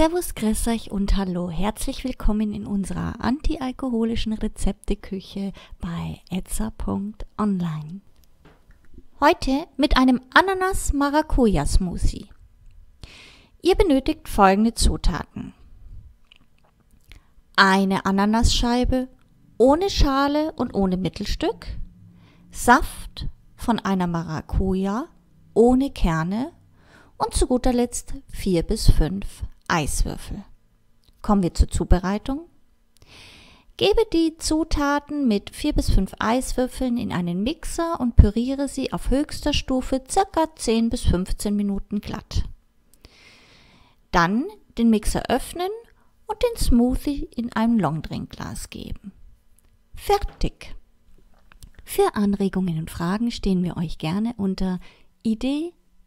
Servus, grüß euch und hallo. Herzlich willkommen in unserer antialkoholischen Rezepteküche bei etza.online. Heute mit einem Ananas-Maracuja-Smoothie. Ihr benötigt folgende Zutaten. Eine Ananasscheibe ohne Schale und ohne Mittelstück, Saft von einer Maracuja ohne Kerne und zu guter Letzt vier bis fünf Eiswürfel. Kommen wir zur Zubereitung. Gebe die Zutaten mit 4 bis 5 Eiswürfeln in einen Mixer und püriere sie auf höchster Stufe ca. 10 bis 15 Minuten glatt. Dann den Mixer öffnen und den Smoothie in ein Longdrinkglas geben. Fertig! Für Anregungen und Fragen stehen wir euch gerne unter idee